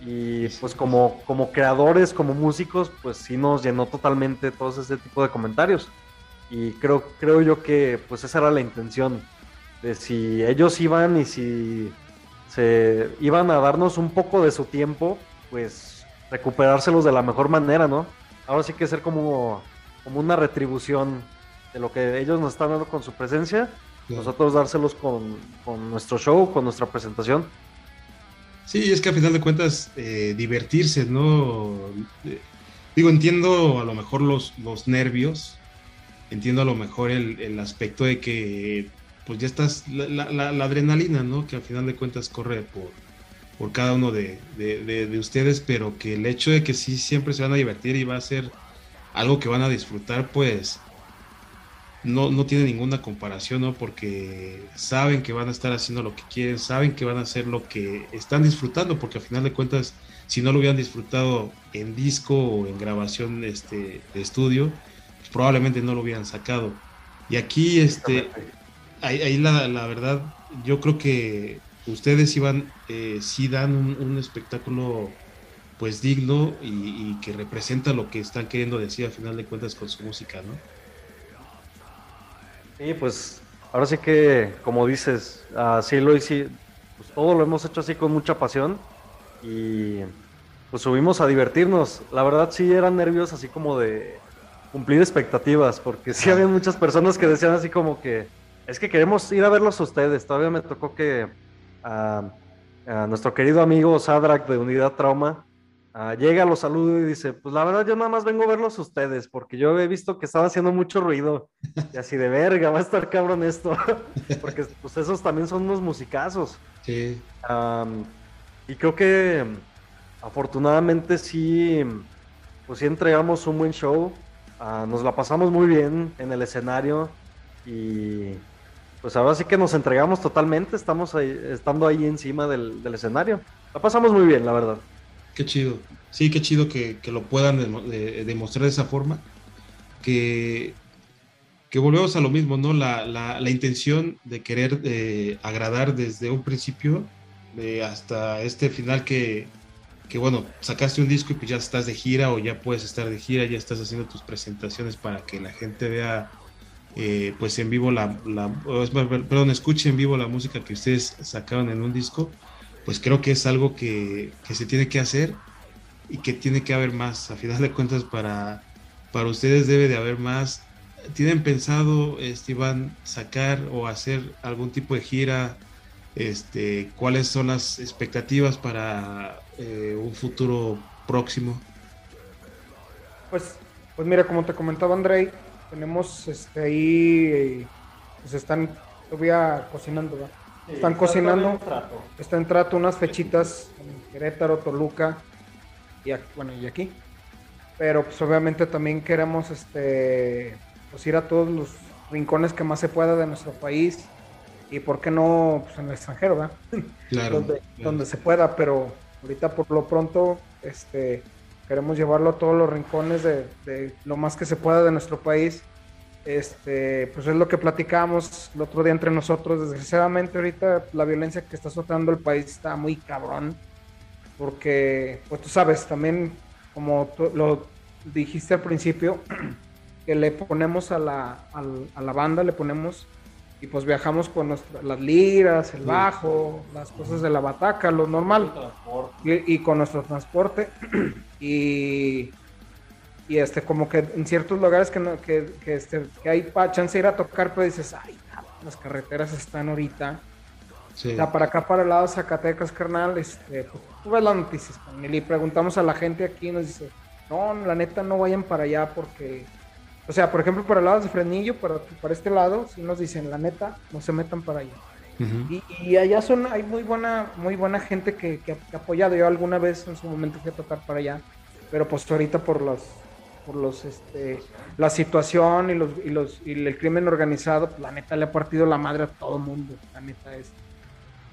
Y pues como, como creadores, como músicos, pues sí nos llenó totalmente todo ese tipo de comentarios. Y creo, creo yo que pues esa era la intención. De si ellos iban y si se iban a darnos un poco de su tiempo, pues recuperárselos de la mejor manera, ¿no? ahora sí que ser como, como una retribución de lo que ellos nos están dando con su presencia, nosotros dárselos con, nuestro show, con nuestra presentación. Sí, es que a final de cuentas eh, divertirse, ¿no? Eh, digo, entiendo a lo mejor los, los nervios, entiendo a lo mejor el, aspecto de que pues ya estás, la, la, adrenalina, ¿no? Que al final de cuentas corre por, por cada uno de, ustedes, pero que el hecho de que sí siempre se van a divertir y va a ser algo que van a disfrutar, pues no, no tiene ninguna comparación, ¿no? Porque saben que van a estar haciendo lo que quieren, saben que van a hacer lo que están disfrutando, porque al final de cuentas, si no lo hubieran disfrutado en disco o en grabación este, de estudio, probablemente no lo hubieran sacado. Y aquí, este, ahí, la, la verdad, yo creo que ustedes iban, eh, sí dan un, espectáculo pues digno y, que representa lo que están queriendo decir al final de cuentas con su música, ¿no? Sí, pues ahora sí que, como dices, así lo hice, pues todo lo hemos hecho así con mucha pasión y pues subimos a divertirnos. La verdad sí eran nervios así como de cumplir expectativas, porque sí había muchas personas que decían así como que es que queremos ir a verlos a ustedes. Todavía me tocó que a, nuestro querido amigo Sadrak de Unidad Trauma. Llega, los saludo y dice, pues la verdad yo nada más vengo a verlos ustedes, porque yo he visto que estaba haciendo mucho ruido. Y así de verga, va a estar cabrón esto. porque pues esos también son unos musicazos. Sí. y creo que afortunadamente sí, pues sí entregamos un buen show. Ah, nos la pasamos muy bien en el escenario y pues ahora sí que nos entregamos totalmente, estamos ahí, estando ahí encima del, escenario. La pasamos muy bien, la verdad. Qué chido. Sí, qué chido que, lo puedan demostrar de esa forma. Que, que volvemos a lo mismo, ¿no? La, la, intención de querer eh, agradar desde un principio hasta este final que, que, bueno, sacaste un disco y pues ya estás de gira o ya puedes estar de gira, ya estás haciendo tus presentaciones para que la gente vea eh, pues en vivo la, perdón, escuche en vivo la música que ustedes sacaron en un disco, pues creo que es algo que, se tiene que hacer y que tiene que haber más. A final de cuentas, para, para ustedes debe de haber más. ¿Tienen pensado, Esteban, sacar o hacer algún tipo de gira este, ¿cuáles son las expectativas para eh, un futuro próximo? Pues, pues mira, como te comentaba Andrei, tenemos este, ahí, pues están todavía cocinando, están cocinando, está en trato unas fechitas en Querétaro, Toluca y aquí, bueno, y aquí. Pero pues obviamente también queremos este, pues, ir a todos los rincones que más se pueda de nuestro país y por qué no pues, en el extranjero, ¿verdad? Claro, donde, se pueda, pero ahorita por lo pronto este, queremos llevarlo a todos los rincones de, lo más que se pueda de nuestro país. Este, pues es lo que platicamos el otro día entre nosotros. Desgraciadamente ahorita la violencia que está azotando el país está muy cabrón, porque, pues tú sabes, también como lo dijiste al principio, que le ponemos a la, a la banda, le ponemos y pues viajamos con las liras, el bajo, las cosas de la bataca, lo normal. Y, con nuestro transporte. y, y este, como que en ciertos lugares que, no, que, que, este, que hay chance de ir a tocar, pues dices, ay, las carreteras están ahorita. Sí. para acá, para el lado de Zacatecas, carnal, este, pues, tú ves las noticias, y le preguntamos a la gente aquí, nos dice, no, la neta, no vayan para allá porque o sea, por ejemplo, para el lado de Frenillo, para, para este lado, si nos dicen, la neta, no se metan para allá. y, allá son, hay muy buena, muy buena gente que, que, ha apoyado. Yo alguna vez en su momento fui a tocar para allá, pero pues ahorita por los, por los, este, la situación y los, y los, y el crimen organizado, pues, la neta le ha partido la madre a todo mundo, la neta es.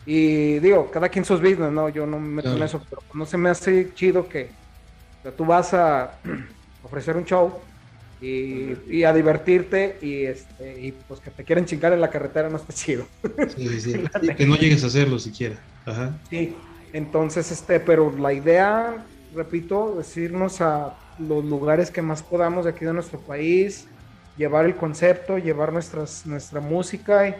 Y digo, cada quien sus business, ¿no? Yo no me meto en eso, pero no se me hace chido que, que tú vas a ofrecer un show y, a divertirte y este y pues que te quieren chingar en la carretera no está chido. Sí, sí. que no llegues a hacerlo siquiera. Ajá. Sí, entonces este, pero la idea, repito, es irnos a los lugares que más podamos de aquí de nuestro país, llevar el concepto, llevar nuestras, nuestra música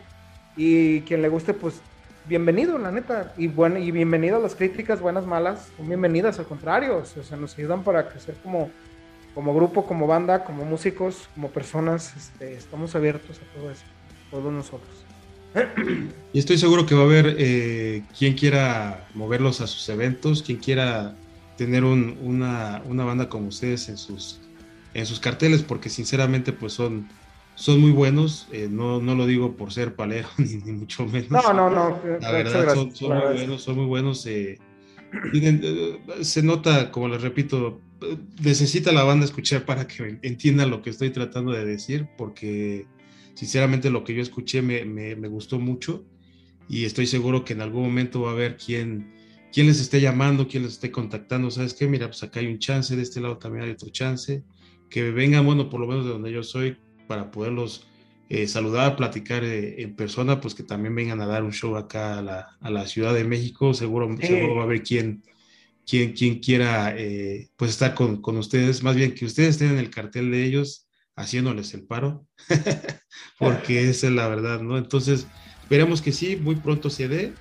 y, quien le guste, pues bienvenido, la neta. Y bueno, y bienvenido a las críticas, buenas, malas, son bienvenidas, al contrario, o sea, nos ayudan para crecer como como grupo, como banda, como músicos, como personas, este, estamos abiertos a todo eso, todos nosotros. Y estoy seguro que va a haber eh, quien quiera moverlos a sus eventos, quien quiera tener una, banda como ustedes en sus, en sus carteles, porque sinceramente pues son, son muy buenos, eh, no, no lo digo por ser palero ni, mucho menos. No, no, no. La verdad son, son muy buenos, son muy buenos. Eh, se nota, como les repito, necesita la banda escuchar para que entienda lo que estoy tratando de decir, porque sinceramente lo que yo escuché me, me, gustó mucho y estoy seguro que en algún momento va a haber quien, quien les esté llamando, quien les esté contactando. ¿Sabes qué? Mira, pues acá hay un chance, de este lado también hay otro chance. Que vengan, bueno, por lo menos de donde yo soy, para poderlos eh, saludar, platicar eh, en persona, pues que también vengan a dar un show acá a la, a la Ciudad de México. Seguro, seguro va a haber quien quien, quien quiera eh, pues estar con, con, ustedes, más bien que ustedes estén en el cartel de ellos haciéndoles el paro, porque esa es la verdad, ¿no? Entonces, esperemos que sí, muy pronto se dé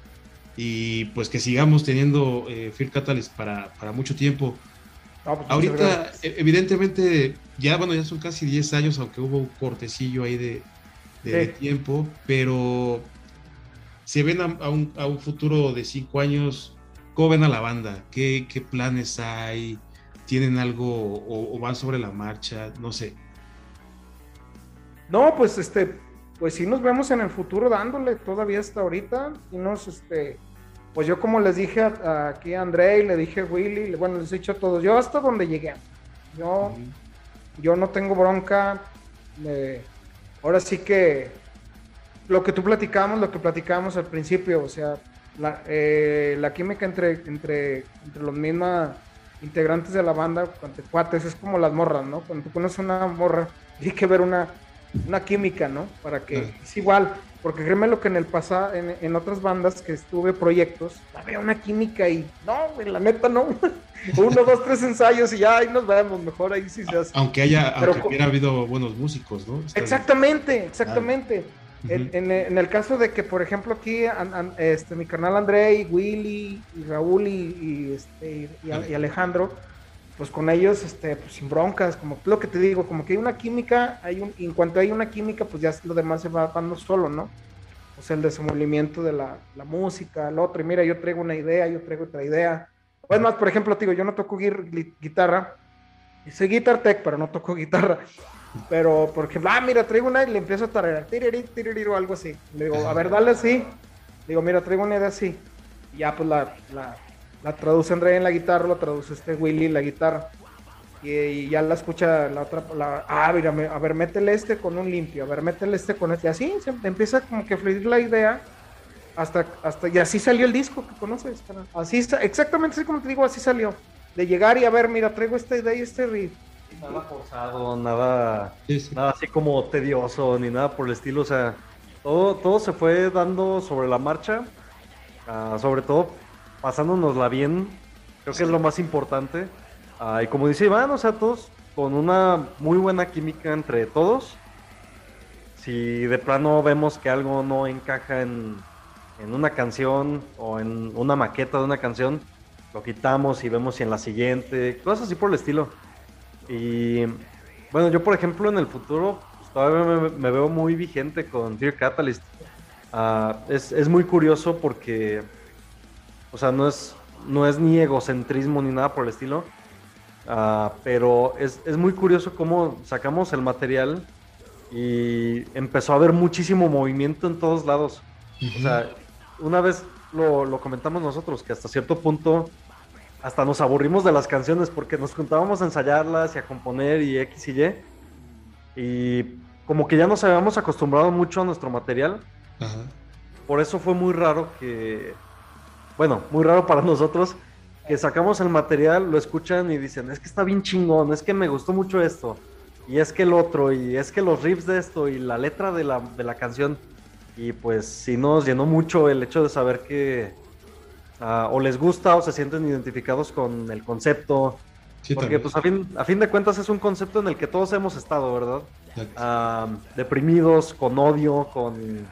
y pues que sigamos teniendo eh, Fear Catalyst para, para mucho tiempo. Pues, Ahorita, e, evidentemente, ya bueno, ya son casi 10 años, aunque hubo un cortecillo ahí de, de, tiempo, pero se ven a, un, a un futuro de 5 años ¿Cómo ven a la banda? ¿Qué, planes hay? ¿Tienen algo o, van sobre la marcha? No sé. No, pues este, pues sí nos vemos en el futuro dándole todavía hasta ahorita. Y nos, este, pues yo como les dije aquí a André, le dije a Willy, bueno, les he dicho a todos, yo hasta donde llegué. Yo, yo no tengo bronca. ahora sí que lo que tú platicamos, lo que platicamos al principio, o sea, la, eh, la química entre, entre, entre los mismos integrantes de la banda, entre cuates, es como las morras, ¿no? Cuando tú conoces una morra, hay que ver una, una química, ¿no? Para que es igual, porque créeme lo que en el pasado, en, en, otras bandas que estuve proyectos, había una química y no, güey, la neta no. Uno, dos, tres ensayos y ya ahí nos vemos, mejor ahí sí se hace. Aunque haya, aunque hubiera habido buenos músicos, ¿no? exactamente, exactamente. En, el caso de que, por ejemplo, aquí este, mi carnal André, Willy, y Raúl y, este, y, Alejandro, pues con ellos, este, pues sin broncas, como lo que te digo, como que hay una química, hay un, en cuanto hay una química, pues ya lo demás se va dando solo, ¿no? o sea, el desenvolvimiento de la, música, el otro, y mira, yo traigo una idea, yo traigo otra idea. O es más, por ejemplo, digo, yo no toco guitarra, soy guitar tech, pero no toco guitarra. Pero, por ejemplo, ah, mira, traigo una y le empiezo a tararear, tiririr, o algo así. Le digo, a ver, dale así. digo, mira, traigo una idea así. Y ya, pues la, la traduce André en la guitarra, lo traduce este Willy en la guitarra. Y, ya la escucha la otra, la, ah, mira, a ver, métele este con un limpio, a ver, métele este con este. Y así se empieza como que a fluir la idea. Hasta, hasta, y así salió el disco que conoces. Así, exactamente así como te digo, así salió. De llegar y a ver, mira, traigo esta idea y este riff nada forzado, nada, nada así como tedioso, ni nada por el estilo. O sea, todo, todo se fue dando sobre la marcha, uh, sobre todo pasándonosla bien. Creo que es lo más importante. Uh, y como dice Iván, o sea, todos con una muy buena química entre todos. Si de plano vemos que algo no encaja en, en una canción o en una maqueta de una canción, lo quitamos y vemos si en la siguiente, cosas así por el estilo. Y bueno, yo por ejemplo en el futuro pues, todavía me, veo muy vigente con Fear Catalyst. Ah, es, es, muy curioso porque, o sea, no es, no es ni egocentrismo ni nada por el estilo, uh, pero es, es, muy curioso cómo sacamos el material y empezó a haber muchísimo movimiento en todos lados. O sea, una vez lo, lo comentamos nosotros, que hasta cierto punto hasta nos aburrimos de las canciones porque nos juntábamos a ensayarlas y a componer y X y Y. Y como que ya nos habíamos acostumbrado mucho a nuestro material. Por eso fue muy raro que, bueno, muy raro para nosotros, que sacamos el material, lo escuchan y dicen, es que está bien chingón, es que me gustó mucho esto, y es que el otro, y es que los riffs de esto, y la letra de la, de la canción. Y pues sí nos llenó mucho el hecho de saber que Ah, o les gusta o se sienten identificados con el concepto. porque pues a fin, a fin de cuentas es un concepto en el que todos hemos estado, ¿verdad? Ah, deprimidos, con odio, con,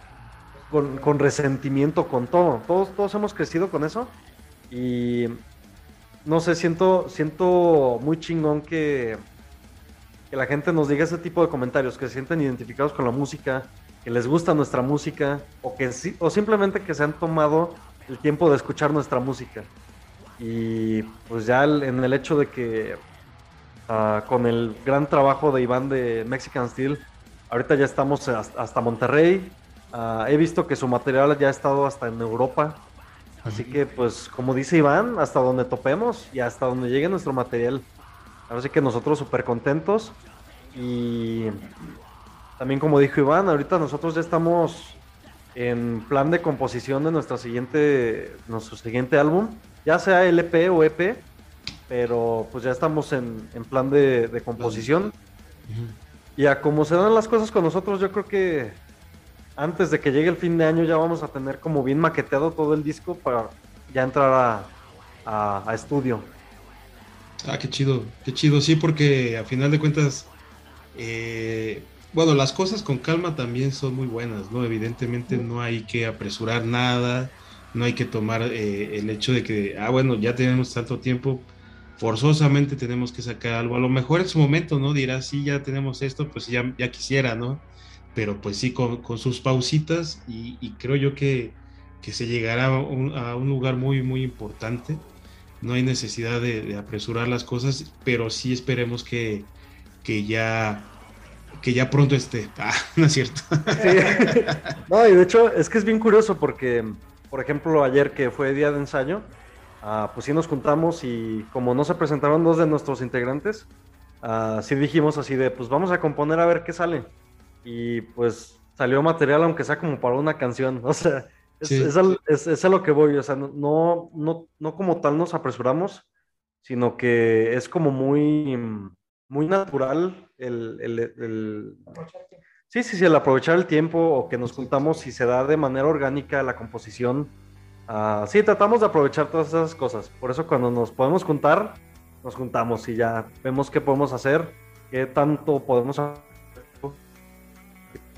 con, resentimiento, con todo. Todos, todos hemos crecido con eso. Y no sé, siento, siento muy chingón que, que la gente nos diga ese tipo de comentarios, que se sienten identificados con la música, que les gusta nuestra música, o que o simplemente que se han tomado el tiempo de escuchar nuestra música. Y pues ya en el hecho de que ah, con el gran trabajo de Iván de Mexican Steel, ahorita ya estamos hasta Monterrey. Ah, he visto que su material ya ha estado hasta en Europa. Así que pues como dice Iván, hasta donde topemos y hasta donde llegue nuestro material. Así que nosotros súper contentos. Y también como dijo Iván, ahorita nosotros ya estamos en plan de composición de nuestra siguiente, nuestro siguiente álbum, ya sea LP o EP, pero pues ya estamos en, en plan de, de composición. Y a como se dan las cosas con nosotros, yo creo que antes de que llegue el fin de año ya vamos a tener como bien maqueteado todo el disco para ya entrar a, a, estudio. Ah, qué chido, qué chido, sí, porque a final de cuentas, eh, bueno, las cosas con calma también son muy buenas, ¿no? Evidentemente no hay que apresurar nada, no hay que tomar eh, el hecho de que, ah, bueno, ya tenemos tanto tiempo, forzosamente tenemos que sacar algo. A lo mejor en su momento, ¿no? Dirá, sí, ya tenemos esto, pues ya, ya quisiera, ¿no? Pero pues sí, con, sus pausitas y, creo yo que, que se llegará a un, lugar muy, muy importante. No hay necesidad de, apresurar las cosas, pero sí esperemos que, que ya que ya pronto esté. Ah, no es cierto. No, y de hecho es que es bien curioso porque, por ejemplo, ayer que fue día de ensayo, ah, pues sí nos juntamos y como no se presentaron dos de nuestros integrantes, uh, sí dijimos así de, pues vamos a componer a ver qué sale. Y pues salió material aunque sea como para una canción. O sea, es, es, a lo que voy. O sea, no, no, no como tal nos apresuramos, sino que es como muy muy natural el, el, Sí, sí, sí, el aprovechar el tiempo o que nos juntamos y se da de manera orgánica la composición. Uh, sí, tratamos de aprovechar todas esas cosas. Por eso cuando nos podemos juntar, nos juntamos y ya vemos qué podemos hacer, qué tanto podemos hacer.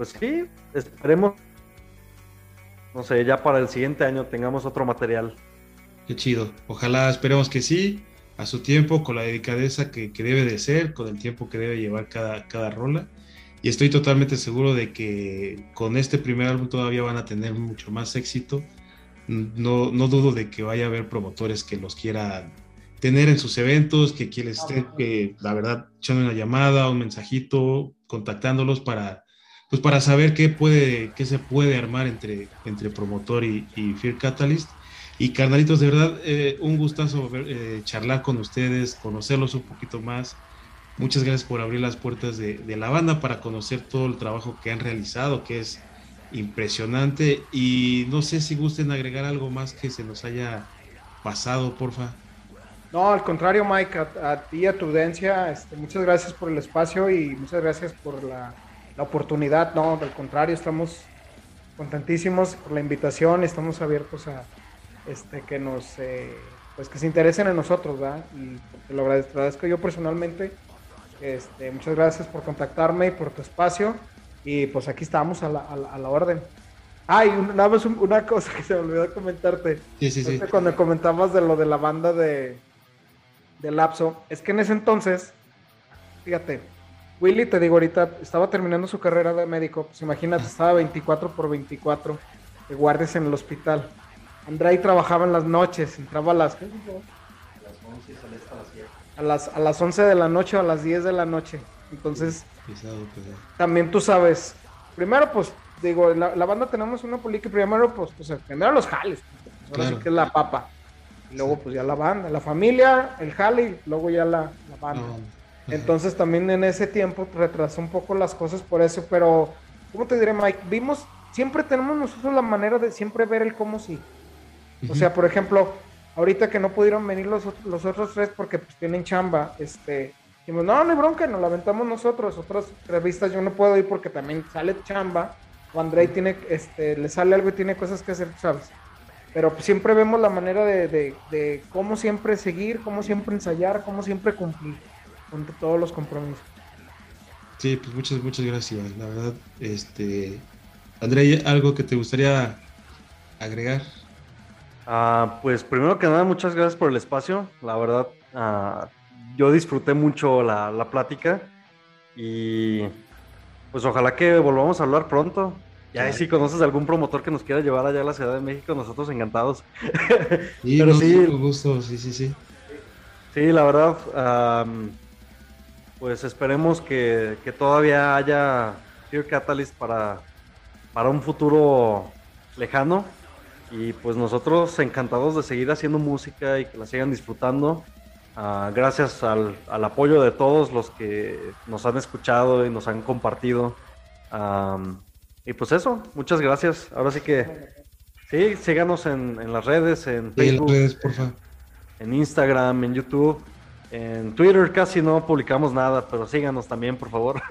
Pues sí, esperemos, no sé, ya para el siguiente año tengamos otro material. Qué chido. Ojalá, esperemos que sí a su tiempo, con la delicadeza que, debe de ser, con el tiempo que debe llevar cada, cada rola. y estoy totalmente seguro de que con este primer álbum todavía van a tener mucho más éxito. No, no dudo de que vaya a haber promotores que los quieran tener en sus eventos, que quieran estén, que la verdad, echando una llamada, un mensajito, contactándolos para, pues para saber qué, puede, qué se puede armar entre, entre promotor y, Fear Catalyst. Y carnalitos, de verdad, eh, un gustazo eh, charlar con ustedes, conocerlos un poquito más. Muchas gracias por abrir las puertas de, la banda para conocer todo el trabajo que han realizado, que es impresionante. Y no sé si gusten agregar algo más que se nos haya pasado, porfa. No, al contrario, Mike, a, ti y a tu audiencia, este, muchas gracias por el espacio y muchas gracias por la, oportunidad. No, al contrario, estamos contentísimos por la invitación, estamos abiertos a este, que nos, eh, pues que se interesen en nosotros, ¿verdad? Y te lo agradezco, yo personalmente. Este, muchas gracias por contactarme y por tu espacio. Y pues aquí estamos a la, a la, orden. Ay, nada más una cosa que se me olvidó comentarte. Sí, sí, sí. Cuando comentabas de lo de la banda de, de lapso, es que en ese entonces, fíjate, Willy, te digo ahorita, estaba terminando su carrera de médico, pues imagínate, estaba 24 por 24 de guardias en el hospital. Andrei trabajaba en las noches, entraba a las... A las, a las 11 de la noche o a las 10 de la noche. Entonces, también tú sabes, primero pues, digo, la, la banda tenemos una política, primero pues, pues primero los jales, pues, ahora sí que es la papa. Y luego pues ya la banda, la familia, el jale y luego ya la, banda. Entonces también en ese tiempo retrasó un poco las cosas por eso, pero ¿cómo te diré Mike? Vimos, siempre tenemos nosotros la manera de siempre ver el cómo sí. O sea, por ejemplo, ahorita que no pudieron venir los, los otros tres porque pues tienen chamba, este, dijimos, no, no hay bronca, nos la aventamos nosotros, otras revistas yo no puedo ir porque también sale chamba, o Andrei tiene, este, le sale algo y tiene cosas que hacer, ¿sabes? pero siempre vemos la manera de, cómo siempre seguir, cómo siempre ensayar, cómo siempre cumplir con todos los compromisos. Sí, pues muchas, muchas gracias. La verdad, este, André, ¿algo que te gustaría agregar? Ah, pues primero que nada, muchas gracias por el espacio. La verdad, ah, yo disfruté mucho la, la plática y pues ojalá que volvamos a hablar pronto. Ya si conoces algún promotor que nos quiera llevar allá a la Ciudad de México, nosotros encantados. Sí, Pero sí, gusto, sí, sí, sí. Sí, la verdad, pues esperemos que, todavía haya Fear Catalyst para, para un futuro lejano. Y pues nosotros encantados de seguir haciendo música y que la sigan disfrutando. Ah, gracias al, apoyo de todos los que nos han escuchado y nos han compartido. Y pues eso, muchas gracias. Ahora sí que sí, síganos en, las redes, en Facebook, en Instagram, en YouTube, en Twitter casi no publicamos nada, pero síganos también, por favor.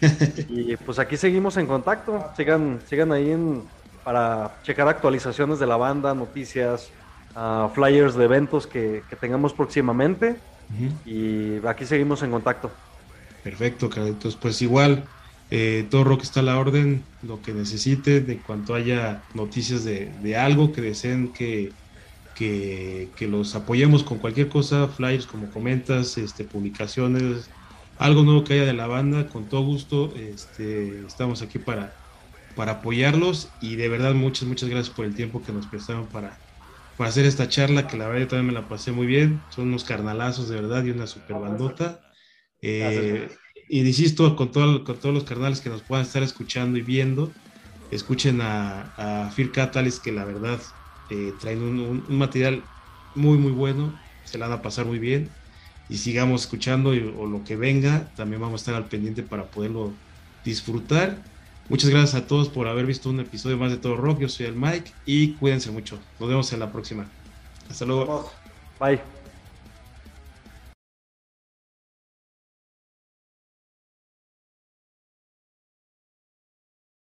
y pues aquí seguimos en contacto. Sigan, sigan ahí para checar actualizaciones de la banda, noticias, uh, flyers de eventos que, tengamos próximamente. Y aquí seguimos en contacto. Perfecto, Carlitos. Pues igual, eh, todo rock está a la orden, lo que necesite, de cuanto haya noticias de, algo que deseen que, que, los apoyemos con cualquier cosa, flyers como comentas, este, publicaciones, algo nuevo que haya de la banda, con todo gusto, este, estamos aquí para, para apoyarlos y de verdad muchas, muchas gracias por el tiempo que nos prestaron para, para hacer esta charla, que la verdad yo también me la pasé muy bien, son unos carnalazos de verdad y una super bandota. Eh, y insisto, con, todo, con todos los carnales que nos puedan estar escuchando y viendo, escuchen a, a Fear Catalyst, que la verdad eh, traen un, material muy, muy bueno, se la van a pasar muy bien. Y sigamos escuchando o lo que venga, también vamos a estar al pendiente para poderlo disfrutar. Muchas gracias a todos por haber visto un episodio más de Todo Rock. Yo soy el Mike y cuídense mucho. Nos vemos en la próxima. Hasta luego. Bye.